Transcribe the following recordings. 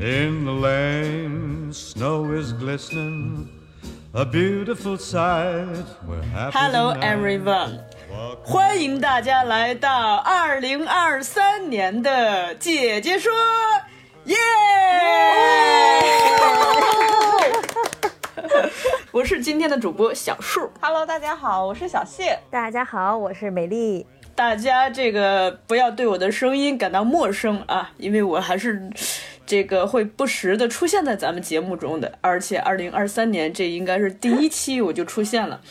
In the lane, snow is glistening. A beautiful sight. We're happy. Hello everyone，欢迎大家来到二零二三年的姐姐说，耶！我是今天的主播小树。Hello，大家好，我是小谢。大家好，我是美丽。大家这个不要对我的声音感到陌生啊，因为我还是这个会不时的出现在咱们节目中的，而且二零二三年这应该是第一期我就出现了。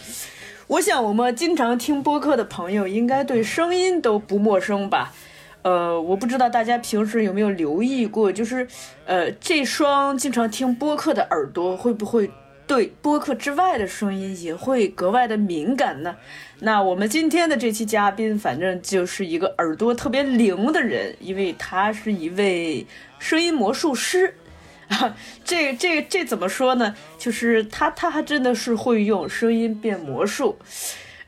我想我们经常听播客的朋友应该对声音都不陌生吧？呃，我不知道大家平时有没有留意过，就是呃这双经常听播客的耳朵会不会对播客之外的声音也会格外的敏感呢？那我们今天的这期嘉宾，反正就是一个耳朵特别灵的人，因为他是一位声音魔术师。啊，这这这怎么说呢？就是他他还真的是会用声音变魔术。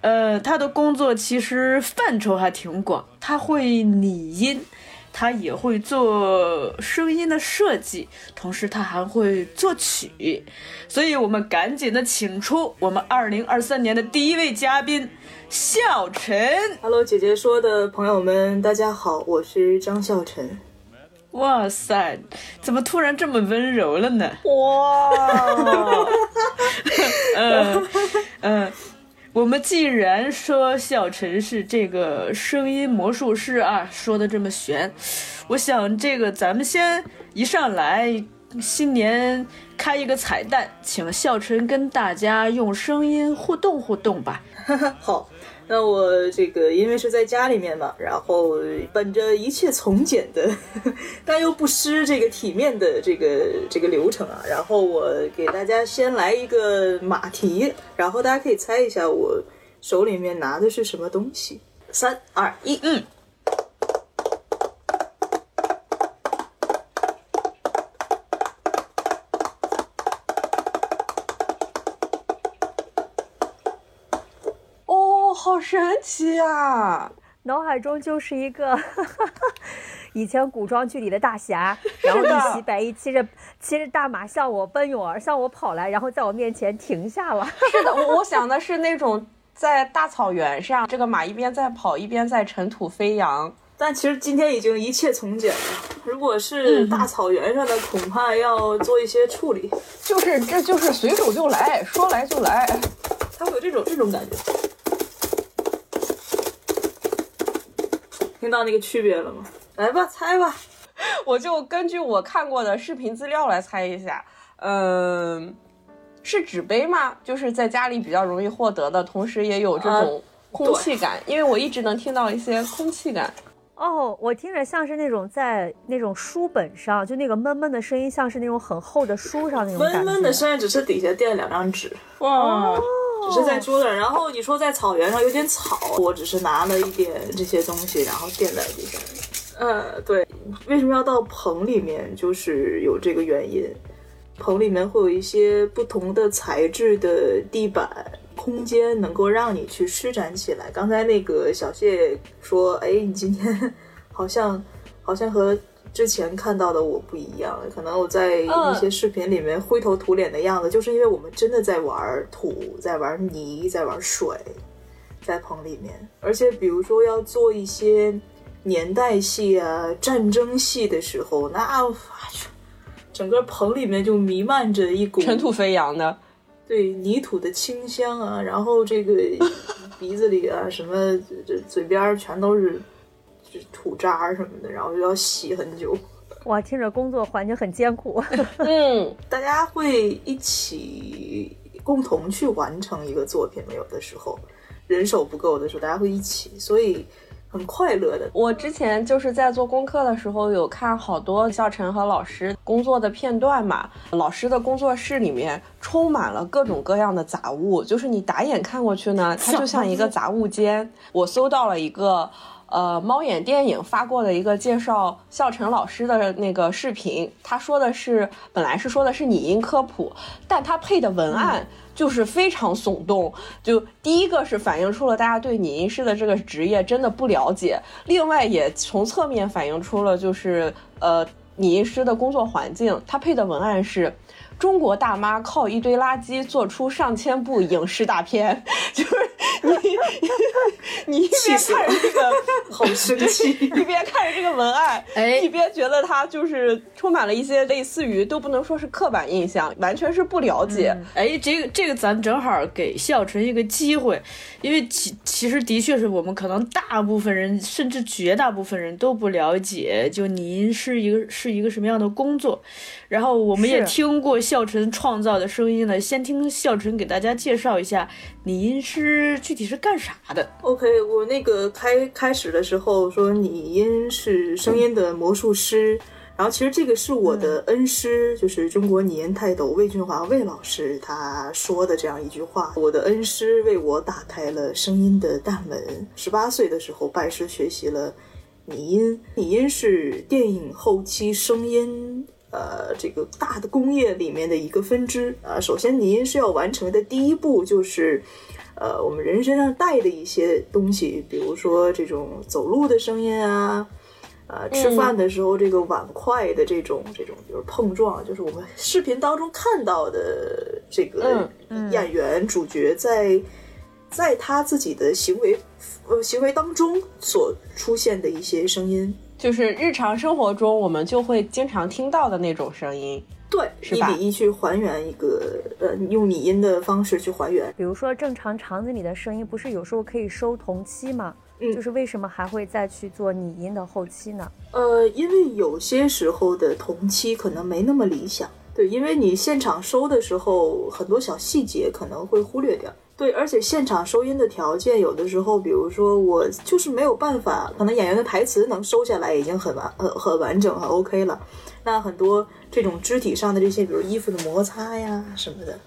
呃，他的工作其实范畴还挺广，他会拟音，他也会做声音的设计，同时他还会作曲。所以我们赶紧的请出我们二零二三年的第一位嘉宾笑晨。Hello，姐姐说的朋友们，大家好，我是张笑晨。哇塞，怎么突然这么温柔了呢？哇，嗯 嗯，我们既然说小陈是这个声音魔术师啊，说的这么悬，我想这个咱们先一上来新年开一个彩蛋，请笑晨跟大家用声音互动互动吧。好，那我这个因为是在家里面嘛，然后本着一切从简的，但又不失这个体面的这个这个流程啊，然后我给大家先来一个马蹄，然后大家可以猜一下我手里面拿的是什么东西。三二一，嗯。好神奇啊！脑海中就是一个 以前古装剧里的大侠，然后一袭白衣，骑着骑着大马向我奔涌而向我跑来，然后在我面前停下了。是的，我我想的是那种在大草原上，这个马一边在跑，一边在尘土飞扬。但其实今天已经一切从简了。如果是大草原上的，恐怕要做一些处理。就是，这就是随手就来，说来就来。它会有这种这种感觉。听到那个区别了吗？来吧，猜吧。我就根据我看过的视频资料来猜一下，嗯，是纸杯吗？就是在家里比较容易获得的，同时也有这种空气感，因为我一直能听到一些空气感。哦，我听着像是那种在那种书本上，就那个闷闷的声音，像是那种很厚的书上那种感觉。闷闷的声音只是底下垫了两张纸，哇，只是在桌子上。然后你说在草原上有点草，我只是拿了一点这些东西，然后垫在地上。呃，对，为什么要到棚里面？就是有这个原因。棚里面会有一些不同的材质的地板空间，能够让你去施展起来。刚才那个小谢说：“哎，你今天好像好像和之前看到的我不一样，可能我在一些视频里面灰头土脸的样子，就是因为我们真的在玩土，在玩泥，在玩水，在棚里面。而且比如说要做一些年代戏啊、战争戏的时候，那整个棚里面就弥漫着一股尘土飞扬的。对泥土的清香啊，然后这个鼻子里啊，什么这这嘴边儿全都是就是土渣什么的，然后就要洗很久。哇，听着工作环境很艰苦。嗯，大家会一起共同去完成一个作品吗？有的时候人手不够的时候，大家会一起，所以很快乐的。我之前就是在做功课的时候，有看好多校晨和老师工作的片段嘛。老师的工作室里面充满了各种各样的杂物，就是你打眼看过去呢，它就像一个 杂物间。我搜到了一个。呃，猫眼电影发过的一个介绍笑晨老师的那个视频，他说的是本来是说的是拟音科普，但他配的文案就是非常耸动。就第一个是反映出了大家对拟音师的这个职业真的不了解，另外也从侧面反映出了就是呃拟音师的工作环境。他配的文案是。中国大妈靠一堆垃圾做出上千部影视大片，就是你，你一边看着这个好生气，一边看着这个文案，哎，一边觉得他就是充满了一些类似于都不能说是刻板印象，完全是不了解。哎，这个这个咱正好给谢小纯一个机会，因为其其实的确是我们可能大部分人甚至绝大部分人都不了解，就您是一个是一个什么样的工作，然后我们也听过。笑晨创造的声音呢？先听笑晨给大家介绍一下拟音师具体是干啥的。OK，我那个开开始的时候说拟音是声音的魔术师，然后其实这个是我的恩师，就是中国拟音泰斗魏俊华魏老师他说的这样一句话。我的恩师为我打开了声音的大门。十八岁的时候拜师学习了拟音，拟音是电影后期声音。呃，这个大的工业里面的一个分支。啊，首先您是要完成的第一步就是，呃，我们人身上带的一些东西，比如说这种走路的声音啊，呃，吃饭的时候这个碗筷的这种这种就是碰撞，就是我们视频当中看到的这个演员主角在在他自己的行为呃行为当中所出现的一些声音。就是日常生活中我们就会经常听到的那种声音，对，一比一去还原一个，呃，用拟音的方式去还原。比如说正常场景里的声音，不是有时候可以收同期吗？嗯，就是为什么还会再去做拟音的后期呢？呃，因为有些时候的同期可能没那么理想，对，因为你现场收的时候很多小细节可能会忽略掉。对，而且现场收音的条件，有的时候，比如说我就是没有办法，可能演员的台词能收下来已经很完、很很完整、很 OK 了。那很多这种肢体上的这些，比如衣服的摩擦呀什么的，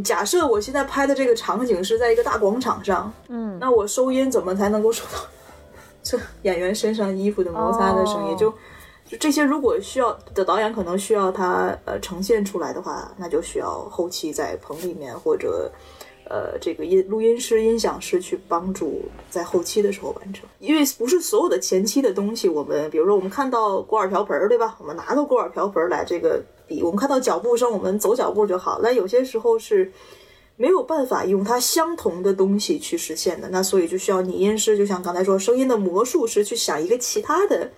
假设我现在拍的这个场景是在一个大广场上，嗯，那我收音怎么才能够收到这演员身上衣服的摩擦的声音？就就这些，如果需要的导演可能需要他呃呈现出来的话，那就需要后期在棚里面或者。呃，这个音录音师、音响师去帮助在后期的时候完成，因为不是所有的前期的东西，我们比如说我们看到锅碗瓢盆儿，对吧？我们拿到锅碗瓢盆来这个比，我们看到脚步声，我们走脚步就好。那有些时候是没有办法用它相同的东西去实现的，那所以就需要拟音师，就像刚才说声音的魔术师去想一个其他的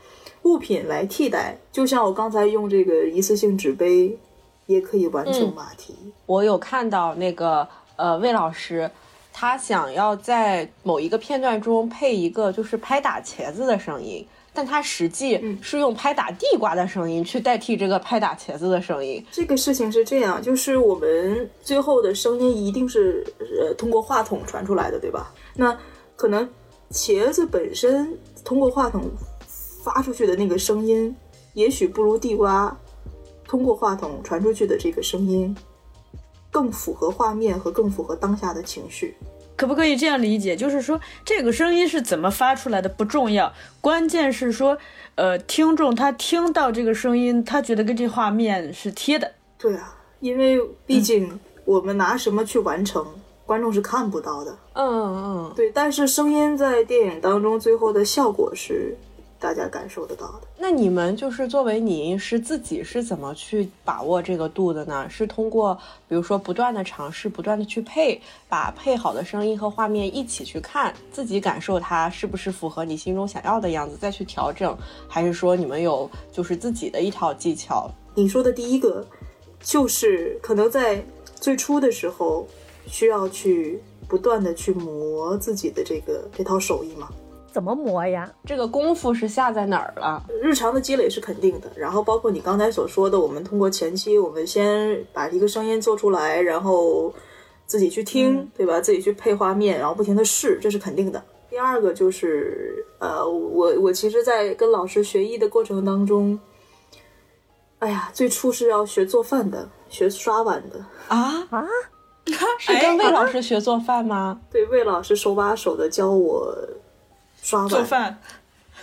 物品来替代，就像我刚才用这个一次性纸杯也可以完成马蹄。我有看到那个。呃，魏老师，他想要在某一个片段中配一个就是拍打茄子的声音，但他实际是用拍打地瓜的声音去代替这个拍打茄子的声音。这个事情是这样，就是我们最后的声音一定是呃通过话筒传出来的，对吧？那可能茄子本身通过话筒发出去的那个声音，也许不如地瓜通过话筒传出去的这个声音。更符合画面和更符合当下的情绪，可不可以这样理解？就是说，这个声音是怎么发出来的不重要，关键是说，呃，听众他听到这个声音，他觉得跟这画面是贴的。对啊，因为毕竟我们拿什么去完成，观众是看不到的。嗯嗯，对。但是声音在电影当中最后的效果是。大家感受得到的。那你们就是作为拟音师自己是怎么去把握这个度的呢？是通过比如说不断的尝试，不断的去配，把配好的声音和画面一起去看，自己感受它是不是符合你心中想要的样子，再去调整，还是说你们有就是自己的一套技巧？你说的第一个，就是可能在最初的时候需要去不断的去磨自己的这个这套手艺嘛。怎么磨呀？这个功夫是下在哪儿了？日常的积累是肯定的，然后包括你刚才所说的，我们通过前期，我们先把一个声音做出来，然后自己去听，对吧？自己去配画面，然后不停的试，这是肯定的。第第二个就是呃，我我其实，在跟老师学艺的过程当中，哎呀，最初是要学做饭的，学刷碗的。啊啊，是跟魏老师学做饭吗？对，魏老师手把手的教我刷碗做饭。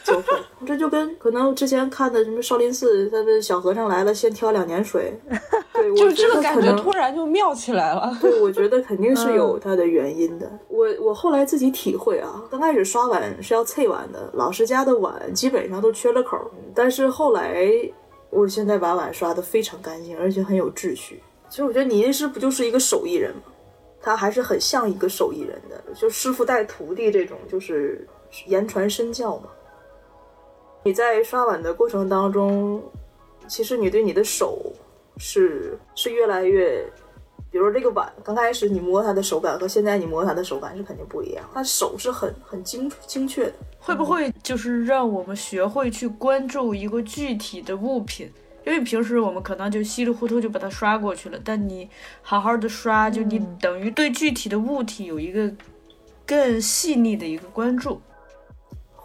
做饭，这就跟可能之前看的什么少林寺，他的小和尚来了，先挑两年水。对，就是这个感觉突然就妙起来了。对，我觉得肯定是有它的原因的。我我后来自己体会啊，刚开始刷碗是要脆碗的，老师家的碗基本上都缺了口儿。但是后来，我现在把碗刷得非常干净，而且很有秩序。其实我觉得拟音师不就是一个手艺人吗？他还是很像一个手艺人的，就师傅带徒弟这种，就是言传身教嘛。你在刷碗的过程当中，其实你对你的手是是越来越，比如说这个碗，刚开始你摸它的手感和现在你摸它的手感是肯定不一样，它手是很很精精确的。会不会就是让我们学会去关注一个具体的物品？因为平时我们可能就稀里糊涂就把它刷过去了，但你好好的刷，就你等于对具体的物体有一个更细腻的一个关注。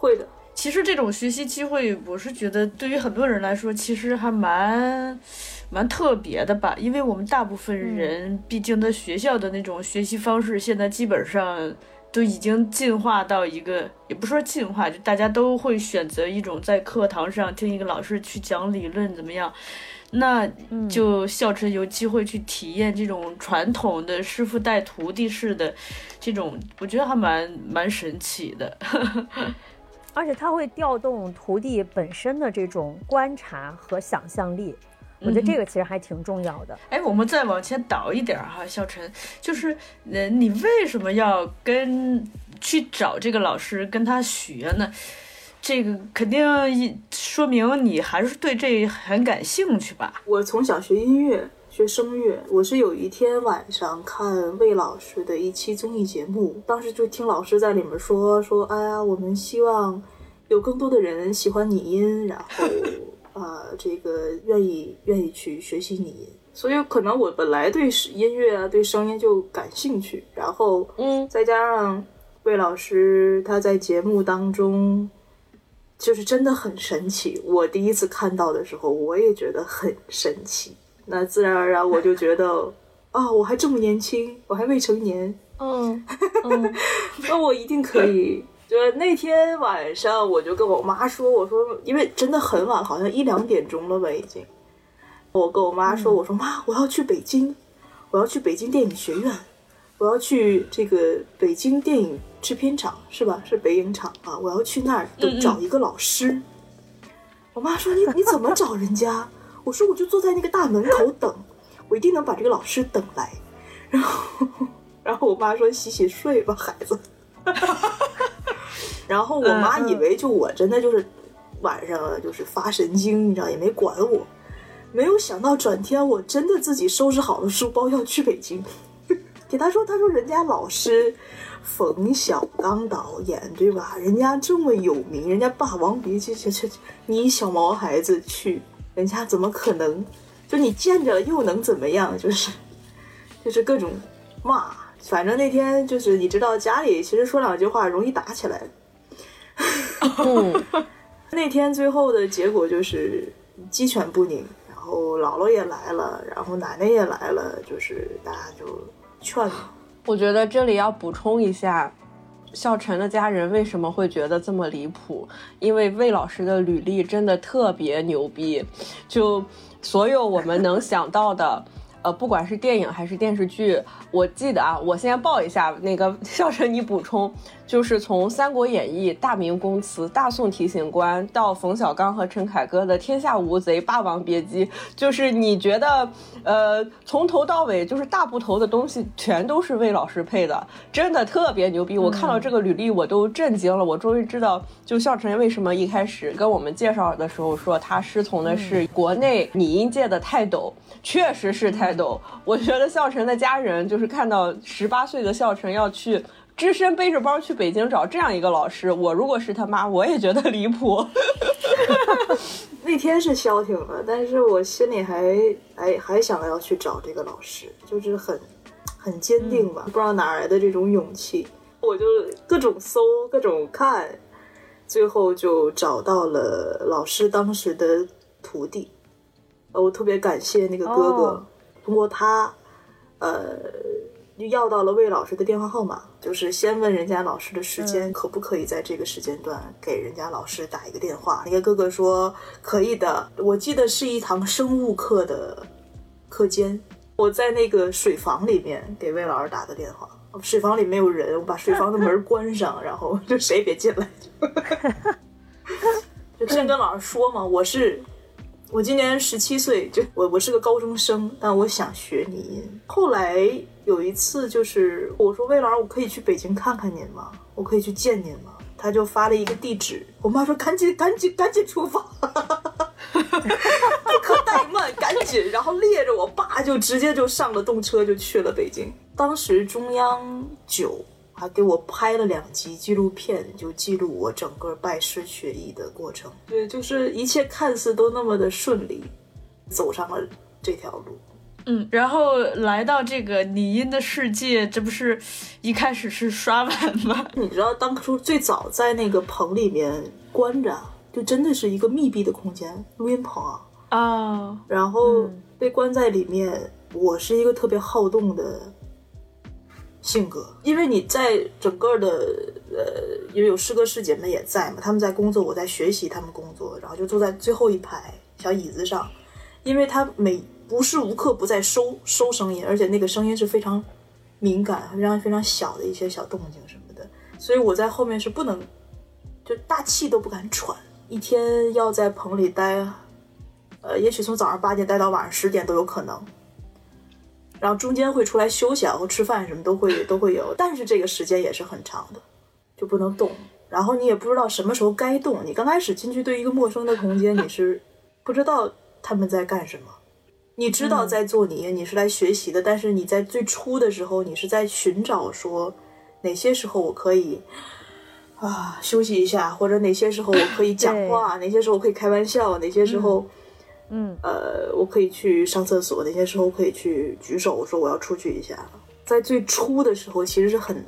会的，其实这种学习机会，我是觉得对于很多人来说，其实还蛮蛮特别的吧。因为我们大部分人，毕竟在学校的那种学习方式，现在基本上都已经进化到一个，也不说进化，就大家都会选择一种在课堂上听一个老师去讲理论怎么样。那就校车有机会去体验这种传统的师傅带徒弟式的这种，我觉得还蛮蛮神奇的。而且它会调动徒弟本身的这种观察和想象力，我觉得这个其实还挺重要的。哎，我们再往前倒一点儿哈，小陈，就是，呃，你为什么要跟去找这个老师跟他学呢？这个肯定一说明你还是对这很感兴趣吧？我从小学音乐，学声乐。我是有一天晚上看魏老师的一期综艺节目，当时就听老师在里面说说，哎呀，我们希望有更多的人喜欢拟音，然后啊、这个愿意愿意去学习拟音。所以可能我本来对音乐啊，对声音就感兴趣，然后嗯，再加上魏老师他在节目当中，就是真的很神奇。我第一次看到的时候，我也觉得很神奇。那自然而然我就觉得，啊，我还这么年轻，我还未成年，嗯嗯，那我一定可以。就是那天晚上，我就跟我妈说，我说，因为真的很晚，好像一两点钟了吧，已经。我跟我妈说，我说妈，我要去北京，我要去北京电影学院，我要去这个北京电影制片厂，是吧？是北影厂啊，我要去那儿找一个老师。我妈说你你怎么找人家？我说我就坐在那个大门口等，我一定能把这个老师等来。然后，然后我妈说洗洗睡吧，孩子。然后我妈以为就我真的就是晚上就是发神经，你知道也没管我，没有想到转天我真的自己收拾好了书包要去北京，给他说，他说人家老师冯小刚导演对吧？人家这么有名，人家《霸王别姬》这这你小毛孩子去，人家怎么可能？就你见着了又能怎么样？就是就是各种骂，反正那天就是你知道家里其实说两句话容易打起来。嗯，那天最后的结果就是鸡犬不宁，然后姥姥也来了，然后奶奶也来了，就是大家就劝嘛。我觉得这里要补充一下，笑晨的家人为什么会觉得这么离谱？因为魏老师的履历真的特别牛逼，就所有我们能想到的。呃，不管是电影还是电视剧，我记得啊，我先报一下那个 笑晨，你补充，就是从《三国演义》《大明宫词》《大宋提刑官》到冯小刚和陈凯歌的《天下无贼》《霸王别姬》，就是你觉得，呃，从头到尾就是大部头的东西全都是魏老师配的，真的特别牛逼。我看到这个履历我都震惊了，我终于知道，就笑晨为什么一开始跟我们介绍的时候说他师从的是国内拟音界的泰斗，确实是泰斗。我觉得笑晨的家人就是看到十八岁的笑晨要去只身背着包去北京找这样一个老师，我如果是他妈，我也觉得离谱。那天是消停了，但是我心里还还还想要去找这个老师，就是很很坚定吧，不知道哪来的这种勇气。我就各种搜，各种看，最后就找到了老师当时的徒弟。呃，我特别感谢那个哥哥，哦通过他，呃，就要到了魏老师的电话号码，就是先问人家老师的时间、可不可以在这个时间段给人家老师打一个电话。那个哥哥说可以的，我记得是一堂生物课的课间，我在那个水房里面给魏老师打的电话。水房里没有人，我把水房的门关上，然后就谁也别进来。就先跟老师说嘛，我是我今年十七岁，就我我是个高中生，但我想学拟音。后来有一次，就是我说魏老师，我可以去北京看看您吗？我可以去见您吗？他就发了一个地址，我妈说赶紧赶紧赶紧出发，不可怠慢，赶紧，然后列着我爸就直接就上了动车就去了北京。当时中央九还给我拍了两集纪录片，就记录我整个拜师学艺的过程。对，就是一切看似都那么的顺利，走上了这条路。嗯，然后来到这个拟音的世界，这不是一开始是刷碗吗？你知道当初最早在那个棚里面关着，就真的是一个密闭的空间，录音棚啊。啊，然后被关在里面，我是一个特别好动的性格，因为你在整个的呃，因为有师哥师姐们也在嘛，他们在工作，我在学习他们工作，然后就坐在最后一排小椅子上，因为他每无时无刻不在收收声音，而且那个声音是非常敏感、非常非常小的一些小动静什么的，所以我在后面是不能就大气都不敢喘，一天要在棚里待。呃，也许从早上八点待到晚上十点都有可能，然后中间会出来休息啊或吃饭什么都会都会有，但是这个时间也是很长的，就不能动。然后你也不知道什么时候该动。你刚开始进去对一个陌生的空间，你是不知道他们在干什么，你知道在做你，你是来学习的，但是你在最初的时候，你是在寻找说哪些时候我可以。啊，休息一下，或者哪些时候我可以讲话，哪些时候我可以开玩笑，哪些时候，嗯，呃，我可以去上厕所，哪些时候可以去举手说我要出去一下。在最初的时候，其实是很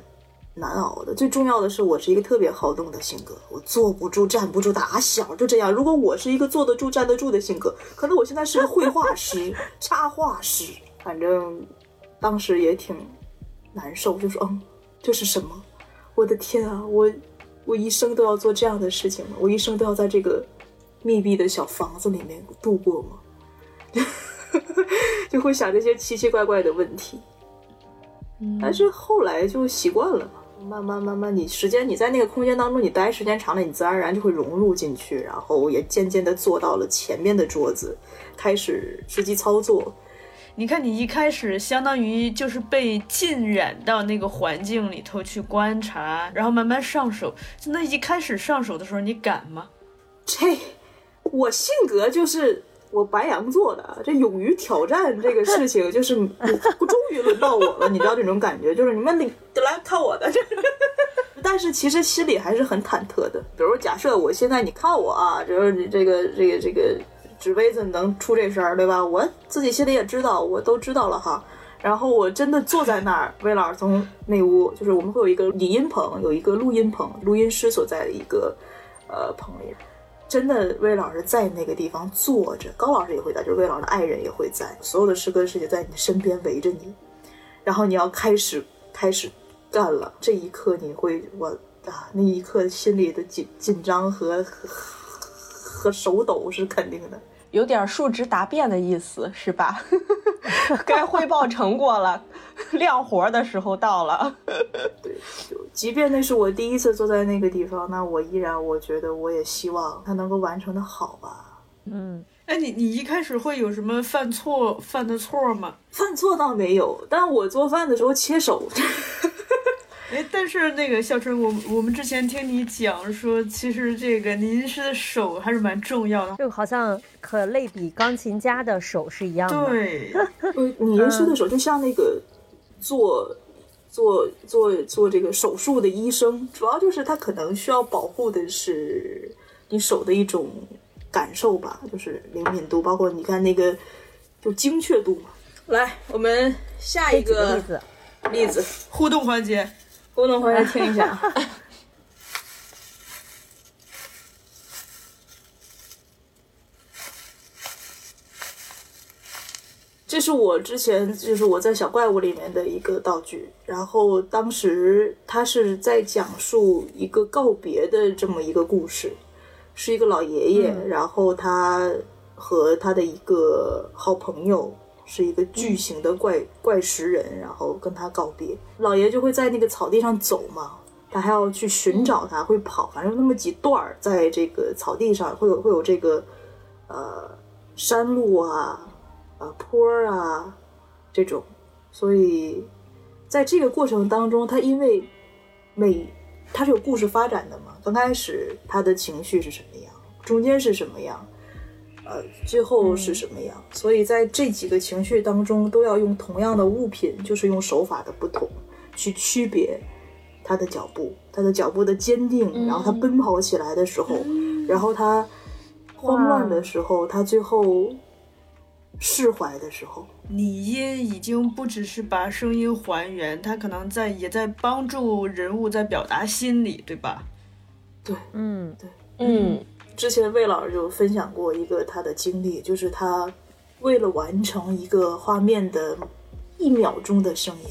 难熬的。最重要的是，我是一个特别好动的性格，我坐不住、站不住，打小就这样。如果我是一个坐得住、站得住的性格，可能我现在是个绘画师、插画师。反正当时也挺难受，就说嗯，这是什么？我的天啊，我我一生都要做这样的事情吗？我一生都要在这个密闭的小房子里面度过吗？就会想这些奇奇怪怪的问题。但是后来就习惯了嘛，慢慢慢慢，你时间你在那个空间当中，你待时间长了，你自然而然就会融入进去，然后也渐渐的坐到了前面的桌子，开始实际操作。你看，你一开始相当于就是被浸染到那个环境里头去观察，然后慢慢上手。那一开始上手的时候，你敢吗？这我性格就是我白羊座的，这勇于挑战这个事情，就是 终于轮到我了，你知道这种感觉，就是你们你来看我的，但是其实心里还是很忐忑的。比如假设我现在你看我啊，就是你这个这个这个纸杯子能出这事儿，对吧？我自己心里也知道，我都知道了哈。然后我真的坐在那儿，魏老师从那屋，就是我们会有一个理音棚，有一个录音棚，录音师所在的一个呃棚里。真的，魏老师在那个地方坐着，高老师也会在，就是魏老师的爱人也会在，所有的师哥师姐在你的身边围着你，然后你要开始开始干了。这一刻你会，我啊，那一刻心里的紧紧张和和和手抖是肯定的。有点述职答辩的意思是吧？该汇报成果了，亮活的时候到了。对，就即便那是我第一次坐在那个地方，那我依然我觉得我也希望他能够完成的好吧。嗯，哎，你你一开始会有什么犯错犯的错吗？犯错倒没有，但我做饭的时候切手。哎，但是那个孝春，我我们之前听你讲说，其实这个您是的手还是蛮重要的。就好像可类比钢琴家的手是一样的。对，呃，你吟诗的手就像那个做做做做这个手术的医生，主要就是他可能需要保护的是你手的一种感受吧，就是灵敏度，包括你看那个就精确度嘛。来，我们下一个个例子，例子，互动环节，我等会儿来听一下。这是我之前就是我在小怪物里面的一个道具，然后当时他是在讲述一个告别的这么一个故事，是一个老爷爷，然后他和他的一个好朋友是一个巨型的怪、怪石人，然后跟他告别，老爷就会在那个草地上走嘛，他还要去寻找他，会跑，反正那么几段儿，在这个草地上会有会有这个呃山路啊。呃坡儿啊，这种，所以在这个过程当中，他因为每他是有故事发展的嘛，刚开始他的情绪是什么样，中间是什么样，呃，最后是什么样，所以在这几个情绪当中，都要用同样的物品，就是用手法的不同去区别他的脚步，他的脚步的坚定，然后他奔跑起来的时候，然后他慌乱的时候，他最后。释怀的时候，你音已经不只是把声音还原，他可能在也在帮助人物在表达心理，对吧？对，嗯，对，嗯，之前魏老师就分享过一个他的经历，就是他为了完成一个画面的一秒钟的声音，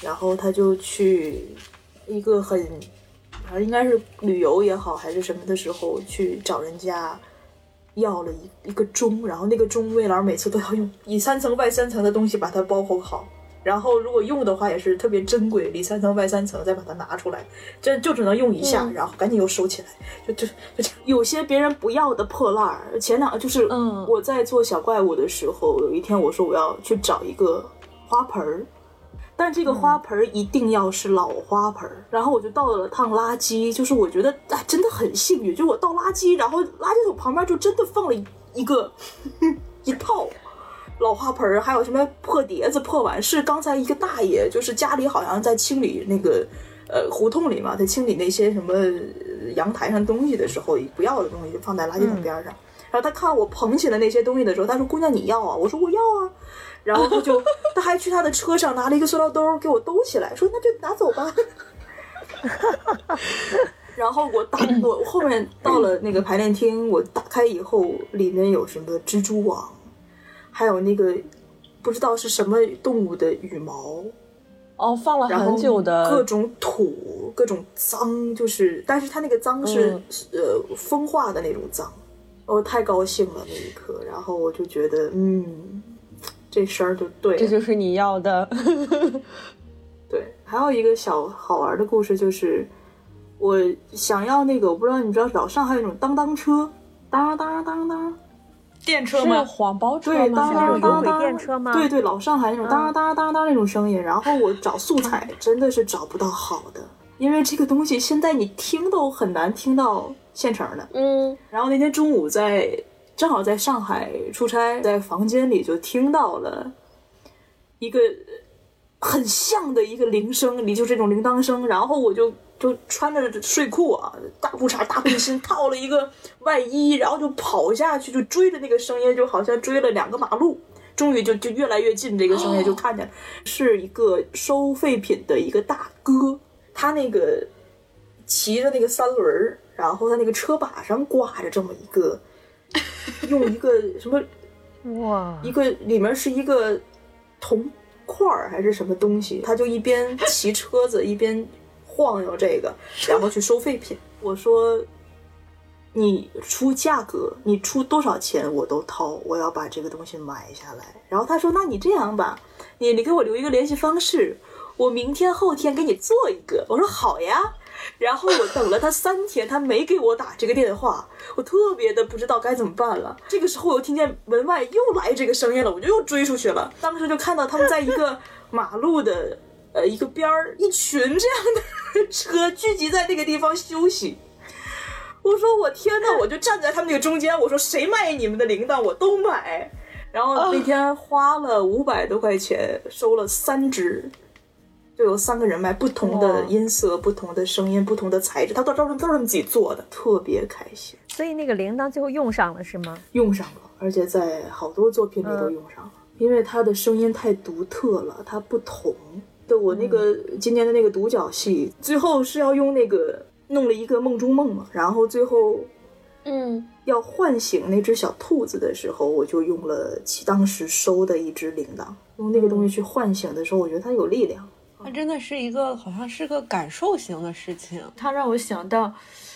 然后他就去一个很，啊应该是旅游也好还是什么的时候去找人家。要了一一个钟，然后那个钟魏老师每次都要用里三层外三层的东西把它包裹好，然后如果用的话也是特别珍贵，里三层外三层再把它拿出来，这就只能用一下，然后赶紧又收起来，就就就有些别人不要的破烂儿。前两就是嗯我在做小怪物的时候，有一天我说我要去找一个花盆儿。但这个花盆一定要是老花盆，然后我就倒了趟垃圾，就是我觉得啊真的很幸运，就我倒垃圾，然后垃圾桶旁边就真的放了一个 一套老花盆，还有什么破碟子、破碗，是刚才一个大爷，就是家里好像在清理那个呃胡同里嘛，在清理那些什么阳台上东西的时候，不要的东西就放在垃圾桶边上，然后他看我捧起了那些东西的时候，他说：“姑娘你要啊？”我说：“我要啊。”然后他就，他还去他的车上拿了一个塑料兜给我兜起来，说那就拿走吧。然后我打我后面到了那个排练厅，我打开以后，里面有什么蜘蛛网，还有那个不知道是什么动物的羽毛，哦，放了很久的各种土，各种脏，就是，但是它那个脏是呃风化的那种脏，我太高兴了那一刻，然后我就觉得嗯。这声儿就对，这就是你要的。对，还有一个小好玩的故事，就是我想要那个，我不知道你知道老上海有那种当当车，当当当当，电车吗？黄包车对，当当当当，电车吗？对对，老上海那种当当当当那种声音。然后我找素材真的是找不到好的，因为这个东西现在你听都很难听到现成的。嗯，然后那天中午在。正好在上海出差，在房间里就听到了一个很像的一个铃声，你就这种铃铛声。然后我就就穿着睡裤啊，大裤衩、大背心，套了一个外衣，然后就跑下去，就追着那个声音，就好像追了两个马路。终于就就越来越近，这个声音就看见是一个收废品的一个大哥，他那个骑着那个三轮儿然后他那个车把上挂着这么一个。用一个什么哇，一个里面是一个铜块儿还是什么东西？他就一边骑车子一边晃悠这个，然后去收废品。我说，你出价格，你出多少钱我都掏，我要把这个东西买下来。然后他说，那你这样吧，你你给我留一个联系方式，我明天后天给你做一个。我说好呀。然后我等了他三天，他没给我打这个电话，我特别的不知道该怎么办了。这个时候我又听见门外又来这个声音了，我就又追出去了。当时就看到他们在一个马路的呃一个边儿，一群这样的车聚集在那个地方休息。我说我天呐，我就站在他们那个中间，我说谁卖你们的铃铛我都买。然后那天花了五百多块钱收了三只。就有三个人卖不同的音色、不同的声音、不同的材质，他都都是都是他们自己做的，特别开心。所以那个铃铛最后用上了是吗？用上了，而且在好多作品里都用上了，因为它的声音太独特了，它不同。对我那个今年的那个独角戏，最后是要用那个弄了一个梦中梦嘛，然后最后嗯，要唤醒那只小兔子的时候，我就用了其当时收的一只铃铛，用那个东西去唤醒的时候，我觉得它有力量。它真的是一个好像是个感受型的事情。它让我想到，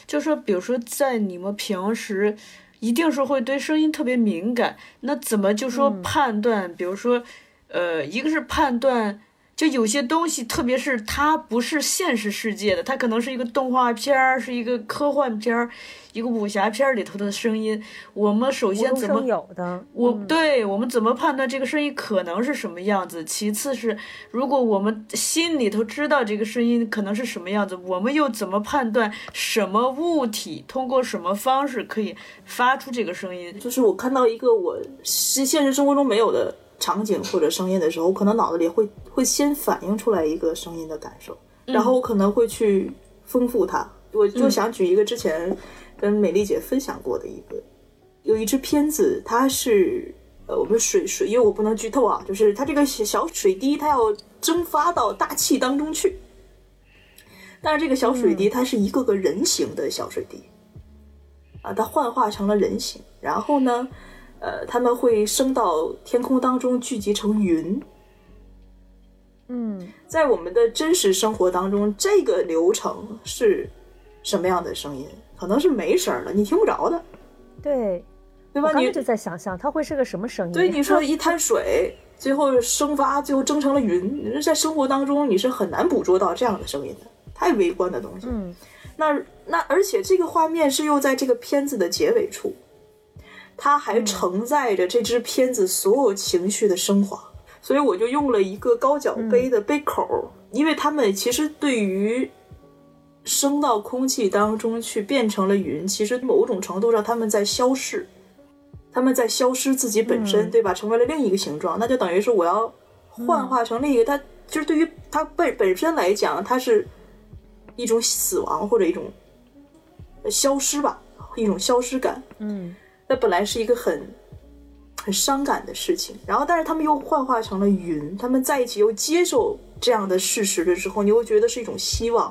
就说比如说在你们平时一定是会对声音特别敏感，那怎么就说判断？比如说，呃，一个是判断。就有些东西，特别是它不是现实世界的，它可能是一个动画片儿，是一个科幻片儿，一个武侠片儿里头的声音。我们首先怎么有的？我对我们怎么判断这个声音可能是什么样子？其次是，如果我们心里头知道这个声音可能是什么样子，我们又怎么判断什么物体通过什么方式可以发出这个声音？就是我看到一个我是现实生活中没有的。场景或者声音的时候，我可能脑子里会会先反映出来一个声音的感受，然后我可能会去丰富它。我就想举一个之前跟美丽姐分享过的一个，有一支片子，它是呃我们水水，因为我不能剧透啊，就是它这个小水滴它要蒸发到大气当中去，但是这个小水滴它是一个个人形的小水滴，啊，它幻化成了人形，然后呢？呃，他们会升到天空当中，聚集成云。嗯，在我们的真实生活当中，这个流程是什么样的声音？可能是没声了，你听不着的。对，对吧？你就在想象它会是个什么声音？对，你说一滩水，最后蒸发，最后蒸成了云。在生活当中，你是很难捕捉到这样的声音的，太微观的东西。嗯，那那而且这个画面是又在这个片子的结尾处。它还承载着这支片子所有情绪的升华，所以我就用了一个高脚杯的杯口，因为他们其实对于升到空气当中去变成了云，其实某种程度上他们在消逝，他们在消失自己本身，对吧？成为了另一个形状，那就等于是我要幻化成另一个。它就是对于它本本身来讲，它是一种死亡或者一种消失吧，一种消失感。嗯。那本来是一个很很伤感的事情，然后但是他们又幻化成了云，他们在一起又接受这样的事实的时候，你会觉得是一种希望。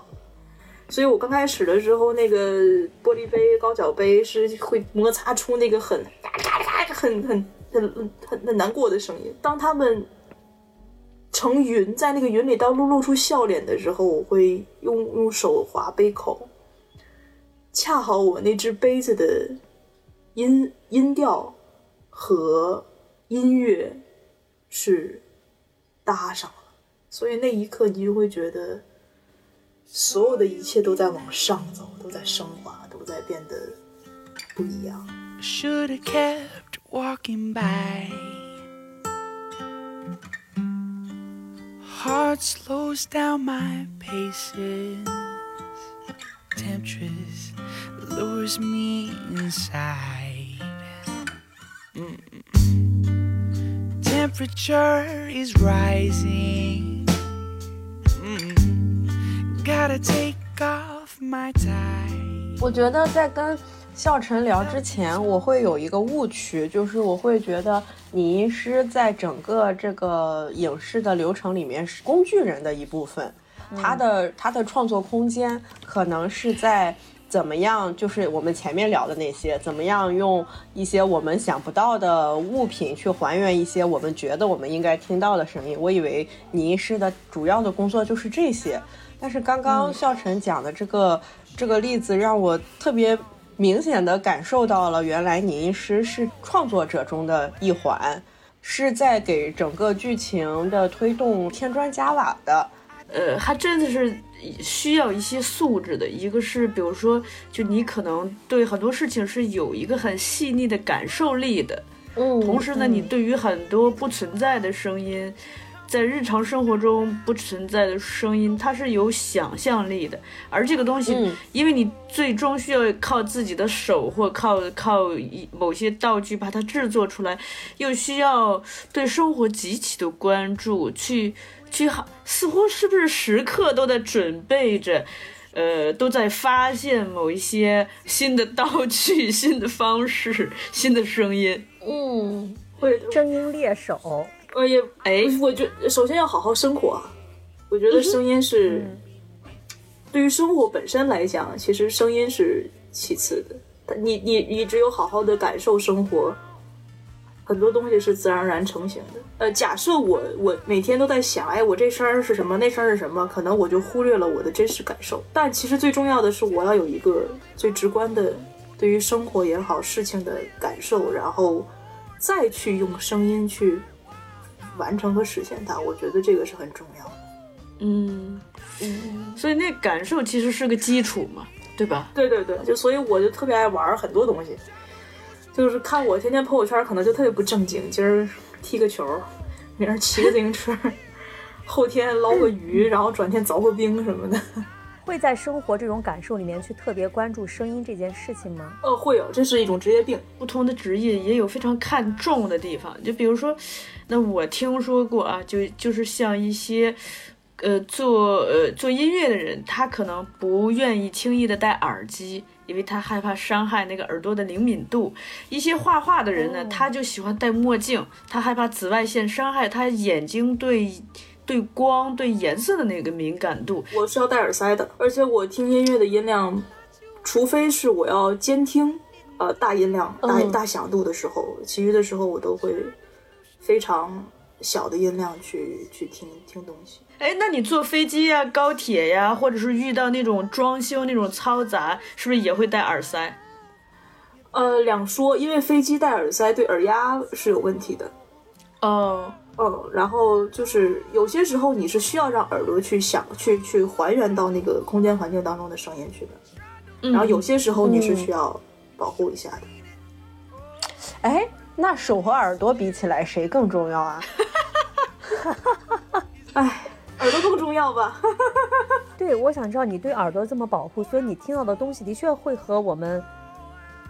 所以我刚开始的时候，那个玻璃杯、高脚杯是会摩擦出那个很很很很很很难过的声音。当他们成云，在那个云里当露露出笑脸的时候，我会用用手划杯口，恰好我那只杯子的。音音调和音乐是搭上了，所以那一刻你就会觉得，所有的一切都在往上走，都在升华，都在变得不一样。Should have kept walking by. hearts lose down my paces. Temptress lures me inside. Temperature is rising. Gotta take off my tie. 我觉得在跟笑晨聊之前，我会有一个误区，就是我会觉得拟音师在整个这个影视的流程里面是工具人的一部分，他的他的创作空间可能是在。怎么样？就是我们前面聊的那些，怎么样用一些我们想不到的物品去还原一些我们觉得我们应该听到的声音？我以为拟音师的主要的工作就是这些，但是刚刚笑晨讲的这个这个例子，让我特别明显的感受到了，原来拟音师是创作者中的一环，是在给整个剧情的推动添砖加瓦的。呃，还真的是。需要一些素质的，一个是，比如说，就你可能对很多事情是有一个很细腻的感受力的，嗯，同时呢，你对于很多不存在的声音，在日常生活中不存在的声音，它是有想象力的，而这个东西，因为你最终需要靠自己的手或靠靠某些道具把它制作出来，又需要对生活极其的关注去。去好，似乎是不是时刻都在准备着，呃，都在发现某一些新的道具、新的方式、新的声音。嗯，会声音猎手。我，也哎，我觉首先要好好生活，我觉得声音是、对于生活本身来讲，其实声音是其次的。但你你你只有好好的感受生活，很多东西是自然而然成型的。呃，假设我我每天都在想，哎，我这声儿是什么，那声儿是什么，可能我就忽略了我的真实感受。但其实最重要的是，我要有一个最直观的对于生活也好事情的感受，然后再去用声音去完成和实现它。我觉得这个是很重要的。嗯，所以那感受其实是个基础嘛，对吧？对对对，就所以我就特别爱玩很多东西，就是看我天天朋友圈，可能就特别不正经，今儿踢个球，明儿骑个自行车，后天捞个鱼，然后转天凿个冰什么的。会在生活这种感受里面去特别关注声音这件事情吗？呃，会有，这是一种职业病。不同的职业也有非常看重的地方，就比如说，那我听说过啊，就就是像一些。呃，做呃做音乐的人，他可能不愿意轻易的戴耳机，因为他害怕伤害那个耳朵的灵敏度。一些画画的人呢，他就喜欢戴墨镜，他害怕紫外线伤害他眼睛对对光、对颜色的那个敏感度。我是要戴耳塞的，而且我听音乐的音量，除非是我要监听，呃，大音量、大大响度的时候，其余的时候我都会非常小的音量去去听听东西。哎，那你坐飞机呀、高铁呀，或者是遇到那种装修那种嘈杂，是不是也会戴耳塞？呃，两说，因为飞机戴耳塞对耳压是有问题的。哦，嗯，然后就是有些时候你是需要让耳朵去想、去去还原到那个空间环境当中的声音去的，然后有些时候你是需要保护一下的。哎，那手和耳朵比起来，谁更重要啊？哎。耳朵更重要吧？对，我想知道你对耳朵这么保护，所以你听到的东西的确会和我们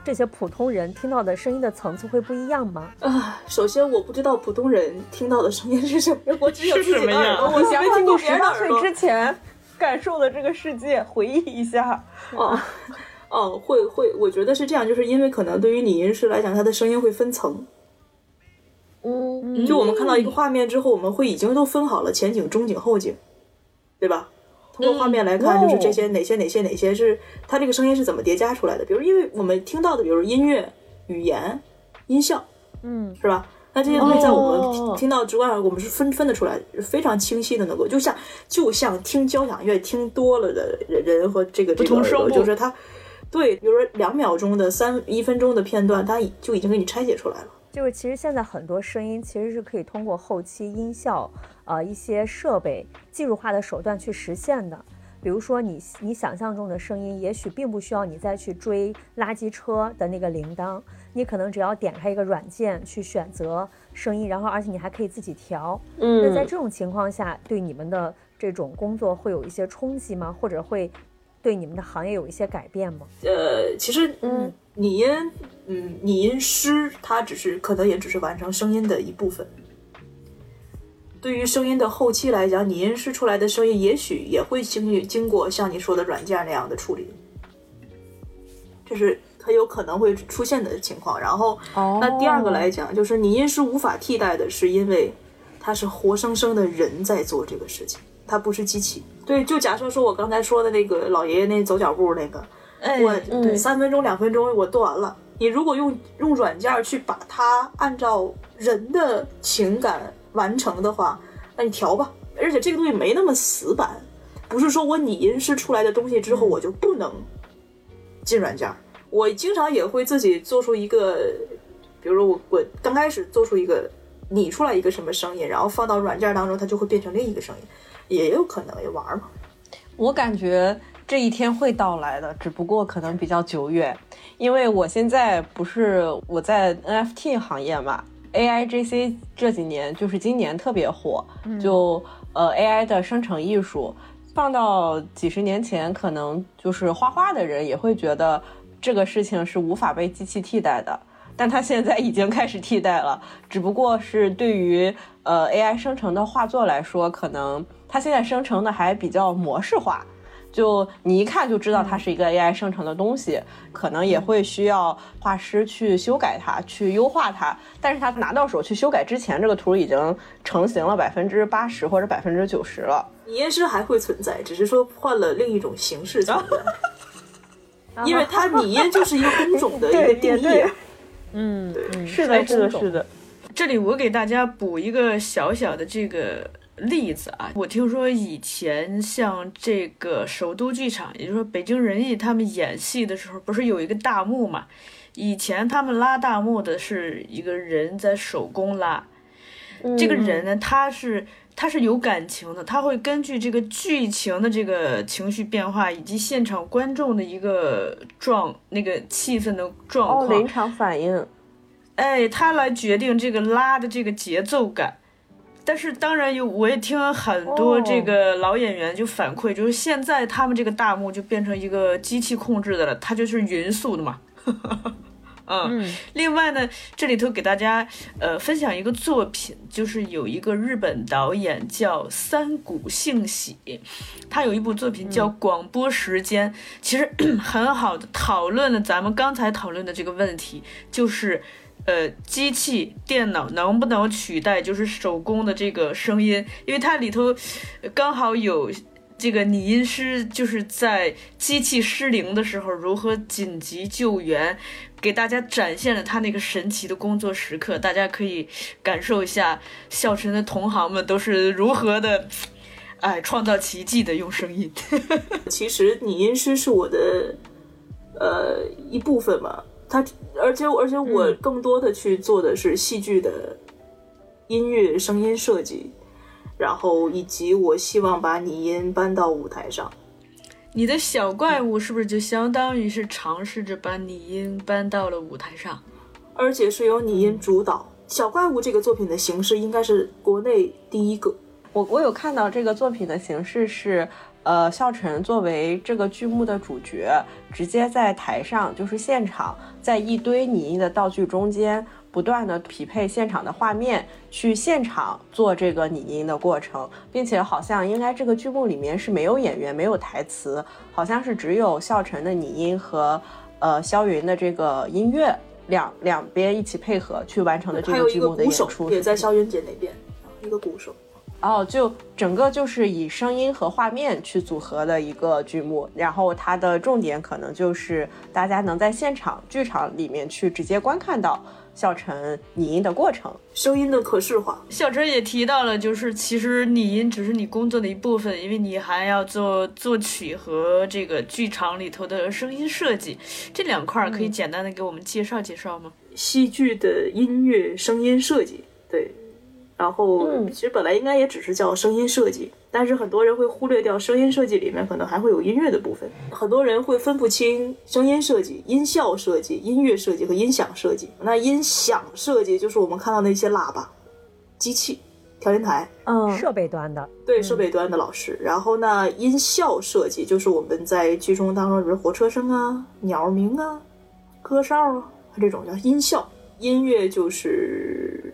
这些普通人听到的声音的层次会不一样吗？啊，首先我不知道普通人听到的声音是什么，我只有自己的耳朵，我想听过别人的耳朵。之前感受的这个世界，回忆一下。哦哦，会会，我觉得是这样，就是因为可能对于拟音师来讲，他的声音会分层。嗯，就我们看到一个画面之后，我们会已经都分好了前景、中景、后景，对吧？通过画面来看，就是这些哪些哪些哪些是它这个声音是怎么叠加出来的。比如，因为我们听到的，比如音乐、语言、音效，嗯，是吧？那这些东西在我们听听到之外，我们是分分得出来，非常清晰的能够，就像就像听交响乐听多了的人人和这个这个耳朵，就是它，对，比如说两秒钟的、三一分钟的片段，它就已经给你拆解出来了。就是其实现在很多声音其实是可以通过后期音效，呃一些设备技术化的手段去实现的。比如说你你想象中的声音，也许并不需要你再去追垃圾车的那个铃铛，你可能只要点开一个软件去选择声音，然后而且你还可以自己调。嗯，那在这种情况下，对你们的这种工作会有一些冲击吗？或者会对你们的行业有一些改变吗？呃，其实嗯。拟音，嗯，拟音师他只是可能也只是完成声音的一部分。对于声音的后期来讲，拟音师出来的声音也许也会经历经过像你说的软件那样的处理，这是很有可能会出现的情况。然后，那第二个来讲，就是拟音师无法替代的，是因为他是活生生的人在做这个事情，他不是机器。对，就假设说我刚才说的那个老爷爷那走脚步那个。我三分钟两分钟我做完了。你如果用用软件去把它按照人的情感完成的话，那你调吧。而且这个东西没那么死板，不是说我拟音师出来的东西之后我就不能进软件。我经常也会自己做出一个，比如说我我刚开始做出一个拟出来一个什么声音，然后放到软件当中，它就会变成另一个声音，也有可能也玩嘛。我感觉。这一天会到来的，只不过可能比较久远，因为我现在不是我在 NFT 行业嘛，AIGC 这几年就是今年特别火，就呃 AI 的生成艺术，放到几十年前，可能就是画画的人也会觉得这个事情是无法被机器替代的，但它现在已经开始替代了，只不过是对于呃 AI 生成的画作来说，可能它现在生成的还比较模式化。就你一看就知道它是一个 AI 生成的东西，可能也会需要画师去修改它，去优化它。但是它拿到手去修改之前，这个图已经成型了百分之八十或者百分之九十了。拟音师还会存在，只是说换了另一种形式存在，因为它拟音就是一个工种的一个定义。嗯，对，是的，是的，是的。这里我给大家补一个小小的这个例子啊，我听说以前像这个首都剧场，也就是说北京人艺他们演戏的时候，不是有一个大幕嘛？以前他们拉大幕的是一个人在手工拉，这个人呢，他是他是有感情的，他会根据这个剧情的这个情绪变化，以及现场观众的一个状那个气氛的状况，临场反应。哎，他来决定这个拉的这个节奏感，但是当然有，我也听很多这个老演员就反馈，就是现在他们这个大幕就变成一个机器控制的了，它就是匀速的嘛。嗯，另外呢，这里头给大家呃分享一个作品，就是有一个日本导演叫三谷幸喜，他有一部作品叫《广播时间》，其实很好的讨论了咱们刚才讨论的这个问题，就是呃机器电脑能不能取代就是手工的这个声音，因为它里头刚好有。这个拟音师就是在机器失灵的时候如何紧急救援，给大家展现了他那个神奇的工作时刻。大家可以感受一下笑晨的同行们都是如何的，哎，创造奇迹的用声音。其实拟音师是我的呃一部分嘛，他而且而且我更多的去做的是戏剧的音乐声音设计。然后以及我希望把拟音搬到舞台上，你的小怪物是不是就相当于是尝试着把拟音搬到了舞台上，而且是由拟音主导。小怪物这个作品的形式应该是国内第一个。我我有看到这个作品的形式是，呃，笑晨作为这个剧目的主角，直接在台上就是现场，在一堆拟音的道具中间。不断的匹配现场的画面，去现场做这个拟音的过程，并且好像应该这个剧目里面是没有演员、没有台词，好像是只有笑晨的拟音和呃肖云的这个音乐两两边一起配合去完成的这个剧目的演出。也在肖云姐那边，一个鼓手。哦，就整个就是以声音和画面去组合的一个剧目，然后它的重点可能就是大家能在现场剧场里面去直接观看到。笑成拟音的过程，声音的可视化。小陈也提到了，就是其实拟音只是你工作的一部分，因为你还要做作曲和这个剧场里头的声音设计，这两块可以简单的给我们介绍介绍吗？戏剧的音乐声音设计，对。然后，其实本来应该也只是叫声音设计，但是很多人会忽略掉声音设计里面可能还会有音乐的部分。很多人会分不清声音设计、音效设计、音乐设计和音响设计。那音响设计就是我们看到那些喇叭、机器、调音台，嗯，设备端的，对，设备端的老师。然后呢，音效设计就是我们在剧中当中，比如火车声啊、鸟鸣啊、歌哨啊这种叫音效。音乐就是。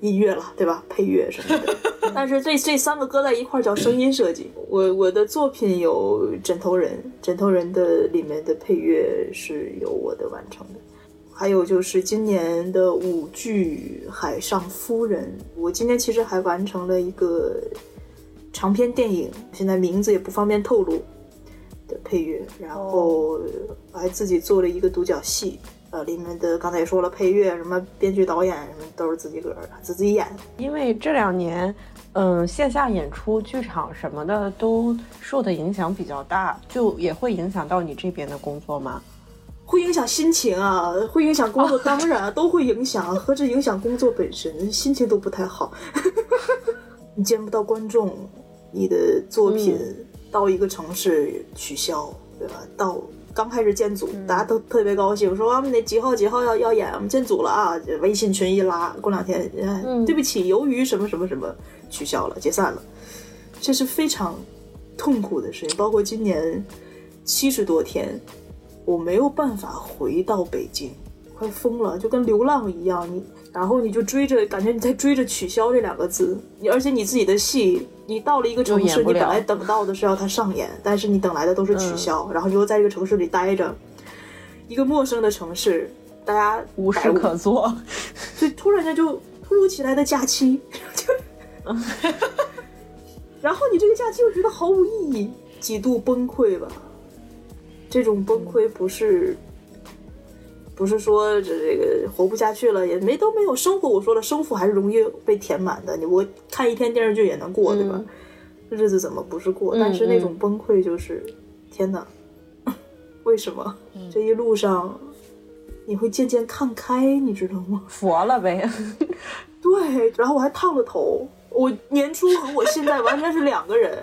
音乐了，对吧？配乐什么的，但是这这三个搁在一块儿叫声音设计。我我的作品有《枕头人》，《枕头人》的里面的配乐是由我的完成的，还有就是今年的舞剧《海上夫人》，我今年其实还完成了一个长篇电影，现在名字也不方便透露的配乐，然后我还自己做了一个独角戏。呃，里面的刚才也说了，配乐什么编剧导演什么都是自己个儿自己演。因为这两年，嗯，线下演出、剧场什么的都受的影响比较大，就也会影响到你这边的工作吗？会影响心情啊，会影响工作，当然都会影响，何止影响工作本身，心情都不太好。你见不到观众，你的作品到一个城市取消，对吧？到。刚开始建组，大家都特别高兴，说我们那几号几号要要演，我们建组了啊！微信群一拉，过两天，对不起，由于什么什么什么取消了，解散了，这是非常痛苦的事情。包括今年七十多天，我没有办法回到北京，快疯了，就跟流浪一样。你。然后你就追着，感觉你在追着取消这两个字，你而且你自己的戏，你到了一个城市，你本来等到的是要它上演，但是你等来的都是取消，然后你又在这个城市里待着，一个陌生的城市，大家无事可做。就突然间就突如其来的假期，就，然后你这个假期又觉得毫无意义，几度崩溃吧。这种崩溃不是，不是说这这个活不下去了，也没都没有生活。我说了，生活还是容易被填满的。你我看一天电视剧也能过，对吧？日子怎么不是过？但是那种崩溃就是，天哪，为什么这一路上你会渐渐看开，你知道吗？佛了呗。对，然后我还烫了头，我年初和我现在完全是两个人。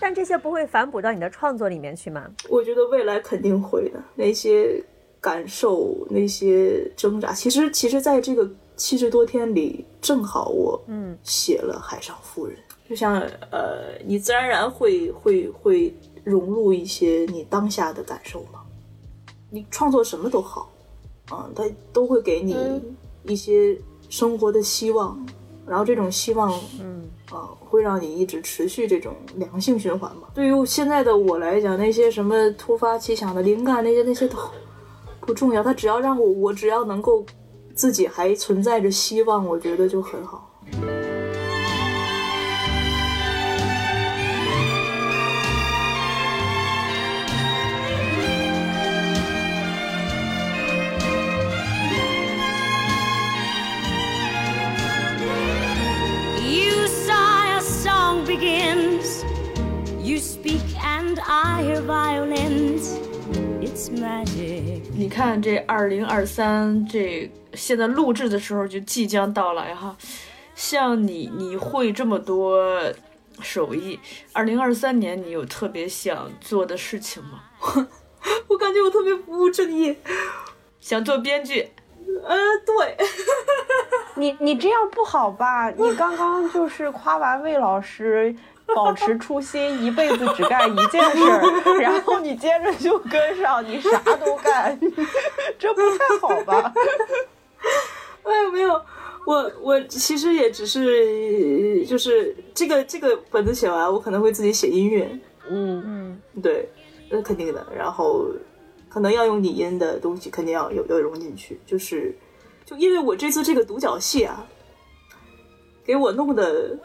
但这些不会反哺到你的创作里面去吗？我觉得未来肯定会的，那些感受，那些挣扎，其实其实在这个七十多天里，正好我嗯写了《海上夫人》，就像呃，你自然而然会会会融入一些你当下的感受嘛。你创作什么都好，嗯、它都会给你一些生活的希望，然后这种希望，嗯啊，会让你一直持续这种良性循环吧。对于现在的我来讲，那些什么突发奇想的灵感，那些那些都不重要，他只要让我，我只要能够自己还存在着希望，我觉得就很好。你看这二零二三，这现在录制的时候就即将到来哈。像你，你会这么多手艺，二零二三年你有特别想做的事情吗？我感觉我特别不务正业。想做编剧，呃，对，你你这样不好吧？你刚刚就是夸完魏老师保持初心，一辈子只干一件事儿，然后你接着就跟上，你啥都干，这不太好吧？没有没有，我我其实也只是就是这个这个本子写完，我可能会自己写音乐，嗯嗯对，那肯定的。然后可能要用拟音的东西，肯定要有要融进去。就是就因为我这次这个独角戏啊，给我弄的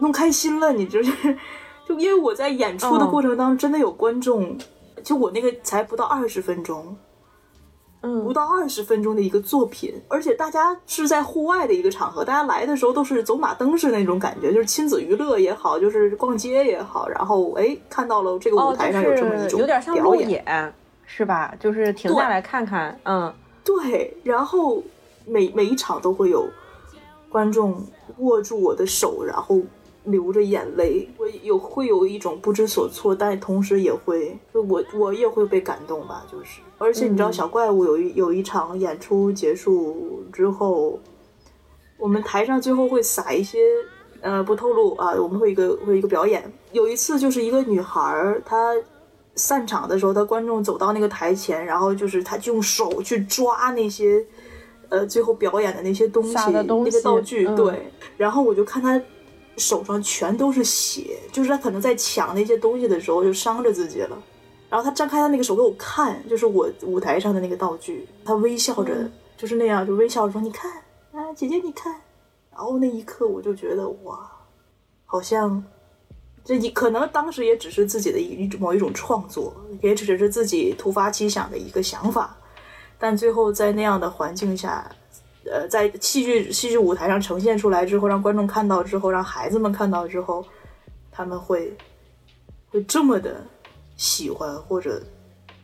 弄开心了，你就是 就因为我在演出的过程当中，真的有观众，就我那个才不到二十分钟。嗯不到二十分钟的一个作品，而且大家是在户外的一个场合，大家来的时候都是走马灯式那种感觉，就是亲子娱乐也好，就是逛街也好，然后哎看到了这个舞哦，台上有这么一种是有点像路表演，演，是吧？就是停下来看看，嗯，对，然后每每一场都会有观众握住我的手，然后流着眼泪，我有会有一种不知所措，但同时也会，就我我也会被感动吧，就是，而且你知道，嗯小怪物有一有一场演出结束之后，我们台上最后会撒一些。呃，不透露啊，我们会有一个会有一个表演。有一次就是一个女孩儿，她散场的时候，她观众走到那个台前，然后就是她就用手去抓那些，呃，最后表演的那些东西，的东西那些道具，嗯对。然后我就看她手上全都是血，就是他可能在抢那些东西的时候就伤着自己了。然后他张开他那个手给我看，就是我舞台上的那个道具，他微笑着，嗯就是那样，就微笑着说：“你看啊，姐姐你看。”然后那一刻我就觉得哇，好像这一可能当时也只是自己的一一种某一种创作，也只是自己突发奇想的一个想法，但最后在那样的环境下，呃，在戏剧戏剧舞台上呈现出来之后，让观众看到之后，让孩子们看到之后，他们会会这么的喜欢或者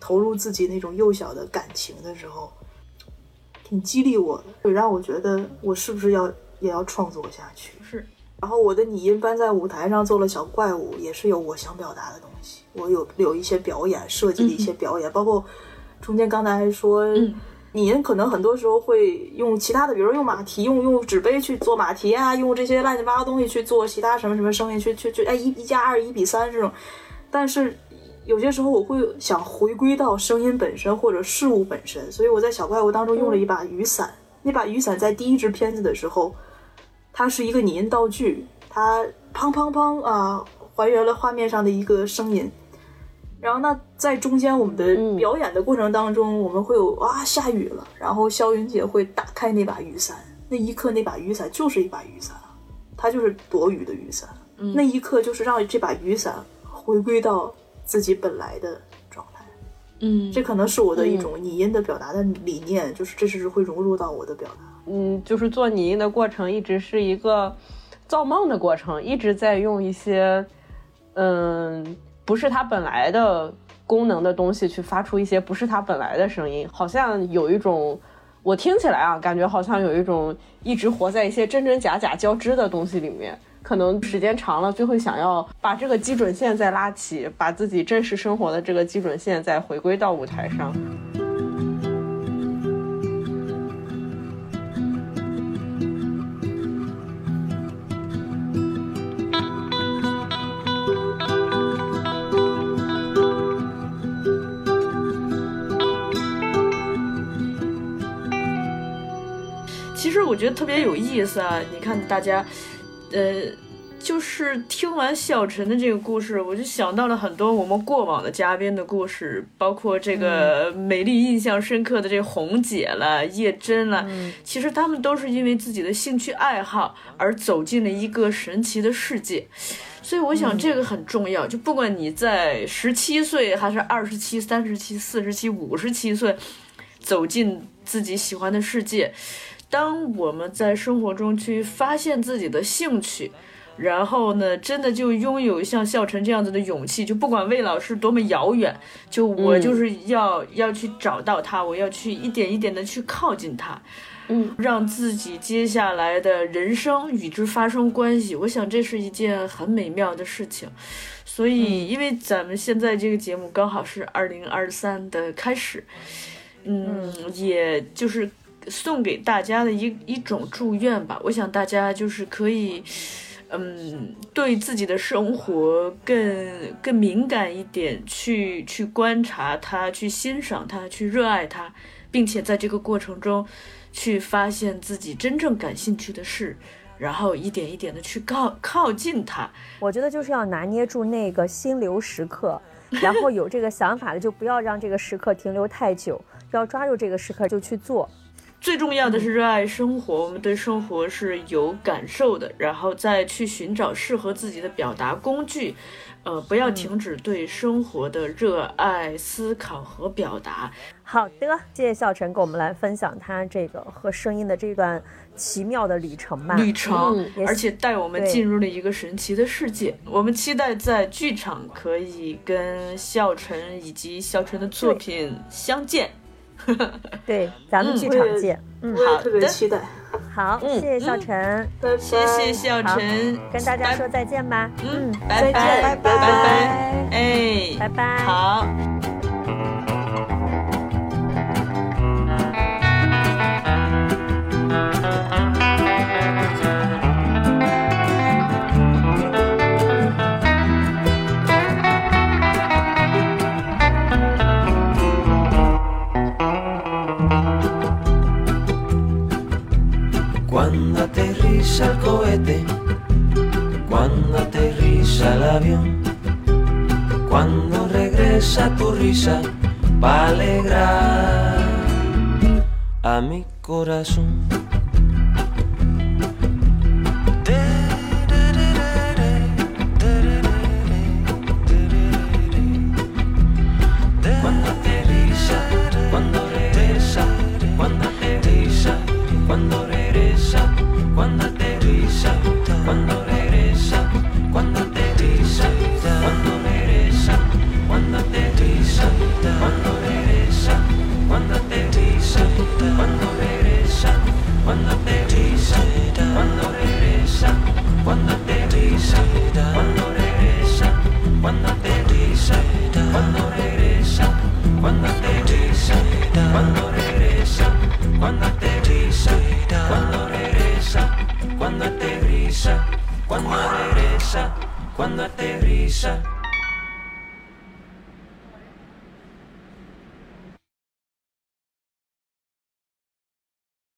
投入自己那种幼小的感情的时候，挺激励我的，会让我觉得我是不是要也要创作下去。是，然后我的拟音班在舞台上做了小怪物，也是有我想表达的东西。我有有一些表演设计的一些表演，包括中间刚才还说，拟音可能很多时候会用其他的，比如说用马蹄，用用纸杯去做马蹄啊，用这些乱七八糟东西去做其他什么什么声音，去去去，哎一一加二一比三这种。但是有些时候我会想回归到声音本身或者事物本身，所以我在小怪物当中用了一把雨伞。那把雨伞在第一支片子的时候，它是一个拟音道具，它砰砰砰啊，还原了画面上的一个声音。然后那在中间我们的表演的过程当中，我们会有啊下雨了，然后肖云姐会打开那把雨伞，那一刻那把雨伞就是一把雨伞，它就是躲雨的雨伞。嗯那一刻就是让这把雨伞回归到自己本来的状态。嗯这可能是我的一种拟音的表达的理念，就是这是会融入到我的表达。嗯，就是做拟音的过程一直是一个造梦的过程，一直在用一些嗯不是他本来的功能的东西去发出一些不是它本来的声音，好像有一种我听起来啊，感觉好像有一种一直活在一些真真假假交织的东西里面。可能时间长了，就会想要把这个基准线再拉起，把自己真实生活的这个基准线再回归到舞台上。觉得特别有意思啊！你看大家，呃，就是听完小陈的这个故事，我就想到了很多我们过往的嘉宾的故事，包括这个美丽印象深刻的这红姐了、叶真了。其实他们都是因为自己的兴趣爱好而走进了一个神奇的世界。所以我想这个很重要，就不管你在十七岁还是二十七、三十七、四十七、五十七岁，走进自己喜欢的世界。当我们在生活中去发现自己的兴趣，然后呢，真的就拥有像笑晨这样子的勇气，就不管未老师多么遥远，就我就是要、要去找到他，我要去一点一点的去靠近他，嗯，让自己接下来的人生与之发生关系。我想这是一件很美妙的事情。所以，因为咱们现在这个节目刚好是二零二三的开始，嗯，也就是。送给大家的一一种祝愿吧，我想大家就是可以，嗯，对自己的生活更更敏感一点，去去观察它，去欣赏它，去热爱它，并且在这个过程中，去发现自己真正感兴趣的事，然后一点一点的去靠靠近它。我觉得就是要拿捏住那个心流时刻，然后有这个想法的就不要让这个时刻停留太久，要抓住这个时刻就去做。最重要的是热爱生活，我们对生活是有感受的，然后再去寻找适合自己的表达工具，呃，不要停止对生活的热爱、思考和表达。好的，谢谢笑晨给我们来分享他这个和声音的这段奇妙的旅程吧。旅程，嗯而且带我们进入了一个神奇的世界。我们期待在剧场可以跟笑晨以及笑晨的作品相见。对，咱们嗯剧场见。嗯，好的特别期待。好，谢谢笑晨，谢谢笑好晨，跟大家说再见吧。嗯，拜拜，拜拜，哎，拜拜。好。Corazón.